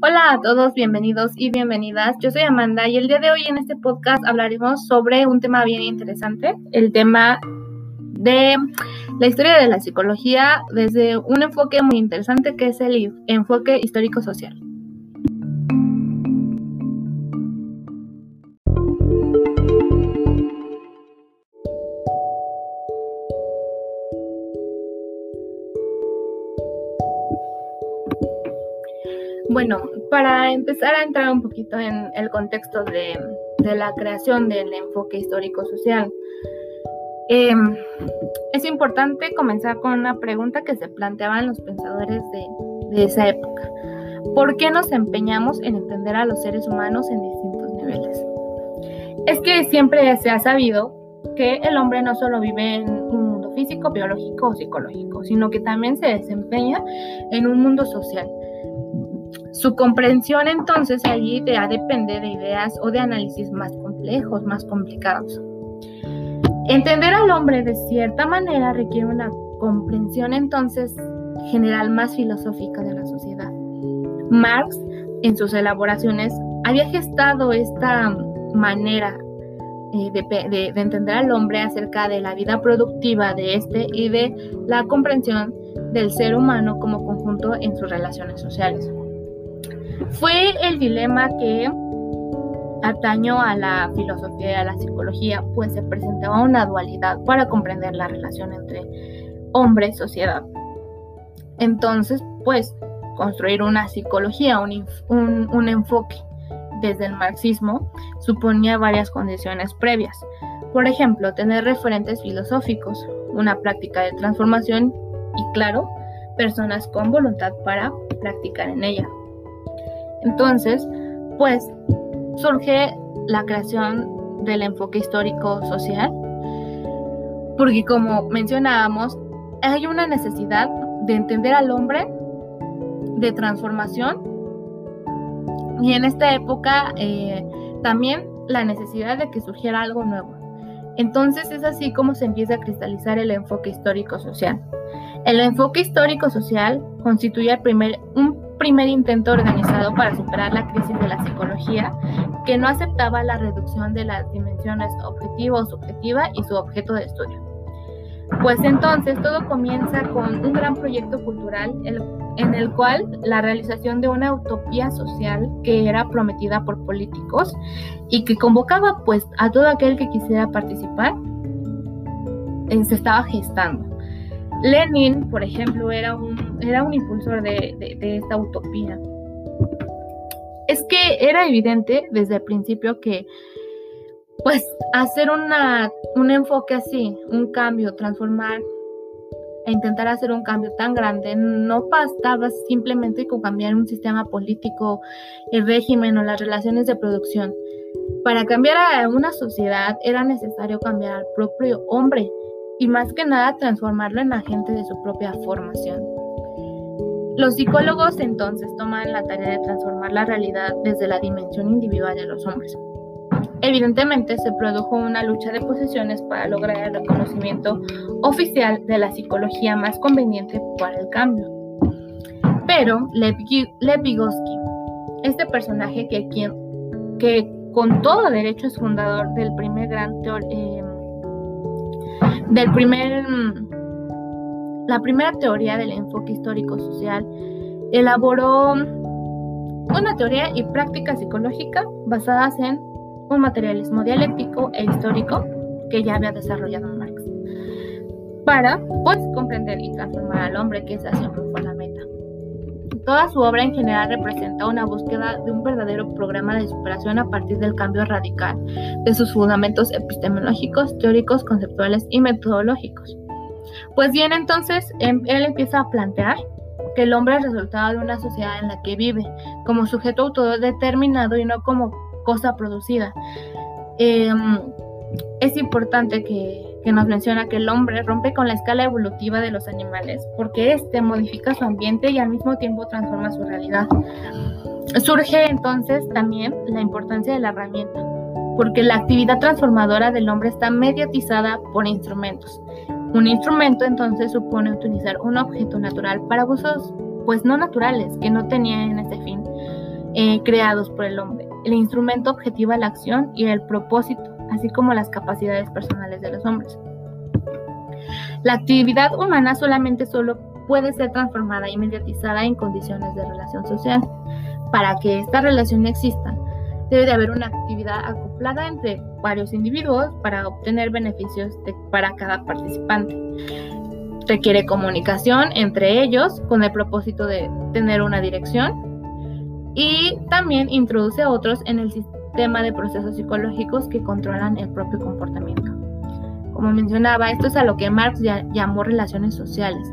Hola a todos, bienvenidos y bienvenidas. Yo soy Amanda y el día de hoy en este podcast hablaremos sobre un tema bien interesante, el tema de la historia de la psicología desde un enfoque muy interesante que es el enfoque histórico-social. Bueno, para empezar a entrar un poquito en el contexto de, la creación del enfoque histórico-social, em, es importante comenzar con una pregunta que se planteaban los pensadores de, de esa época. ¿Por qué nos empeñamos en entender a los seres humanos en distintos niveles? Es que siempre se ha sabido que el hombre no solo vive en un mundo físico, biológico o psicológico, sino que también se desempeña en un mundo social su comprensión entonces allí ya depende de ideas o de análisis más complejos, más complicados. Entender al hombre de cierta manera requiere una comprensión entonces general más filosófica de la sociedad. Marx, en sus elaboraciones, había gestado esta manera eh, de, de, entender al hombre acerca de la vida productiva de este y de la comprensión del ser humano como conjunto en sus relaciones sociales. Fue el dilema que atañó a la filosofía y a la psicología, pues se presentaba una dualidad para comprender la relación entre hombre y sociedad. Entonces, pues, construir una psicología, un, un enfoque desde el marxismo, suponía varias condiciones previas. Por ejemplo, tener referentes filosóficos, una práctica de transformación y, claro, personas con voluntad para practicar en ella. Entonces, pues surge la creación del enfoque histórico social, porque como mencionábamos, hay una necesidad de entender al hombre de transformación y en esta época eh, también la necesidad de que surgiera algo nuevo. Entonces es así como se empieza a cristalizar el enfoque histórico-social. El enfoque histórico-social constituye el primer, primer intento organizado para superar la crisis de la psicología que no aceptaba la reducción de las dimensiones objetivo o subjetiva y su objeto de estudio. Pues entonces todo comienza con un gran proyecto cultural en el cual la realización de una utopía social que era prometida por políticos y que convocaba pues a todo aquel que quisiera participar eh, se estaba gestando. Lenin, por ejemplo, era un, era un impulsor de, esta utopía. Es que era evidente desde el principio que, pues, hacer una, un enfoque así, un cambio, transformar e intentar hacer un cambio tan grande, no bastaba simplemente con cambiar un sistema político, el régimen o las relaciones de producción. Para cambiar a una sociedad era necesario cambiar al propio hombre, y más que nada transformarlo en agente de su propia formación. Los psicólogos entonces toman la tarea de transformar la realidad desde la dimensión individual de los hombres. Evidentemente se produjo una lucha de posiciones para lograr el reconocimiento oficial de la psicología más conveniente para el cambio. Pero Lev, Vygotsky, este personaje que, quien, que con todo derecho es fundador del primer gran teórico, eh, del primer, la primera teoría del enfoque histórico-social, elaboró una teoría y práctica psicológica basadas en un materialismo dialéctico e histórico que ya había desarrollado Marx, para pues comprender y transformar al hombre, que esa siempre fue la meta. Toda su obra en general representa una búsqueda de un verdadero programa de superación a partir del cambio radical de sus fundamentos epistemológicos, teóricos, conceptuales y metodológicos. Pues bien, entonces em, él empieza a plantear que el hombre es resultado de una sociedad en la que vive como sujeto autodeterminado y no como cosa producida. Em, es importante que, nos menciona que el hombre rompe con la escala evolutiva de los animales porque éste modifica su ambiente y al mismo tiempo transforma su realidad. Surge entonces también la importancia de la herramienta, porque la actividad transformadora del hombre está mediatizada por instrumentos. Un instrumento entonces supone utilizar un objeto natural para usos pues no naturales que no tenían ese fin eh, creados por el hombre. El instrumento objetiva la acción y el propósito, así como las capacidades personales de los hombres. La actividad humana solamente solo puede ser transformada y mediatizada en condiciones de relación social. Para que esta relación exista, debe de haber una actividad acoplada entre varios individuos para obtener beneficios para cada participante. Requiere comunicación entre ellos con el propósito de tener una dirección y también introduce a otros en el sistema de procesos psicológicos que controlan el propio comportamiento. Como mencionaba, esto es a lo que Marx llamó relaciones sociales.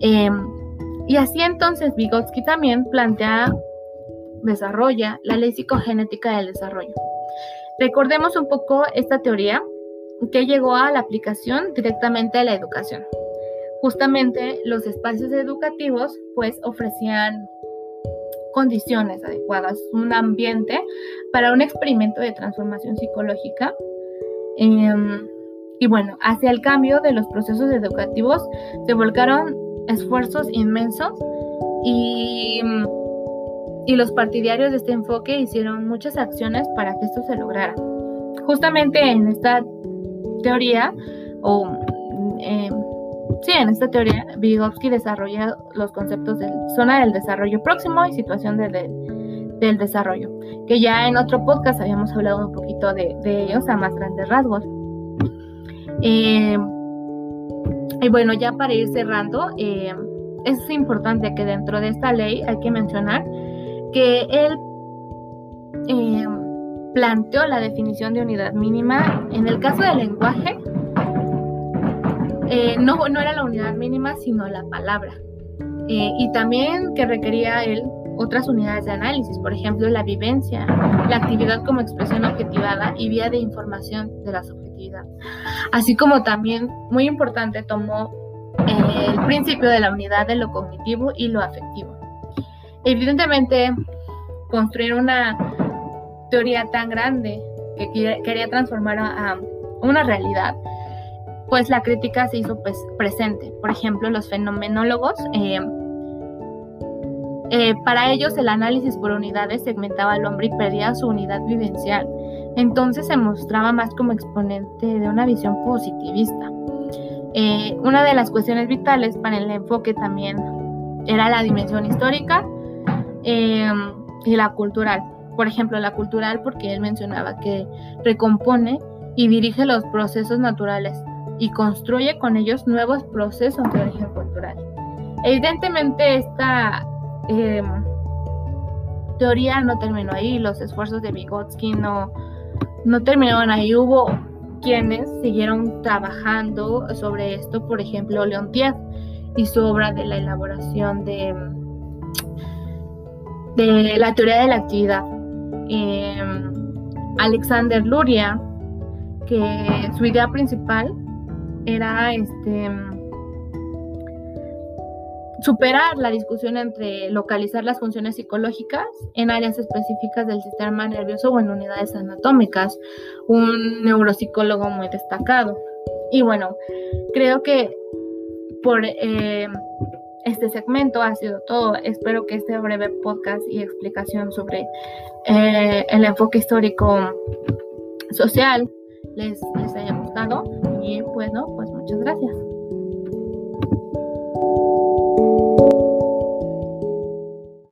Em, y así entonces Vygotsky también plantea, desarrolla la ley psicogenética del desarrollo. Recordemos un poco esta teoría que llegó a la aplicación directamente a la educación. Justamente los espacios educativos pues ofrecían condiciones adecuadas, un ambiente para un experimento de transformación psicológica. Em, y bueno, hacia el cambio de los procesos educativos se volcaron esfuerzos inmensos y, y los partidarios de este enfoque hicieron muchas acciones para que esto se lograra. Justamente en esta teoría o eh, Sí, en esta teoría, Vygotsky desarrolla los conceptos de zona del desarrollo próximo y situación del desarrollo, que ya en otro podcast habíamos hablado un poquito de, ellos a más grandes rasgos. Eh, y bueno, ya para ir cerrando, eh, es importante que dentro de esta ley hay que mencionar que él eh, planteó la definición de unidad mínima en el caso del lenguaje eh, no, no era la unidad mínima, sino la palabra. Eh, y también que requería él otras unidades de análisis, por ejemplo, la vivencia, la actividad como expresión objetivada y vía de información de la subjetividad. Así como también, muy importante, tomó el principio de la unidad de lo cognitivo y lo afectivo. Evidentemente, construir una teoría tan grande que quería transformar a una realidad pues la crítica se hizo pues, presente. Por ejemplo, los fenomenólogos, eh, eh, para ellos el análisis por unidades segmentaba al hombre y perdía su unidad vivencial. Entonces se mostraba más como exponente de una visión positivista. Eh, una de las cuestiones vitales para el enfoque también era la dimensión histórica y la cultural. Por ejemplo, la cultural porque él mencionaba que recompone y dirige los procesos naturales y construye con ellos nuevos procesos de origen cultural. Evidentemente esta em, teoría no terminó ahí, los esfuerzos de Vygotsky no, no terminaron ahí, hubo quienes siguieron trabajando sobre esto, por ejemplo, Leontiev y su obra de la elaboración de, de la teoría de la actividad. Em, Alexander Luria, que su idea principal era este superar la discusión entre localizar las funciones psicológicas en áreas específicas del sistema nervioso o en unidades anatómicas, un neuropsicólogo muy destacado. Y bueno, creo que por eh, este segmento ha sido todo. Espero que este breve podcast y explicación sobre eh, el enfoque histórico social les, les haya gustado. Y bueno, pues muchas gracias.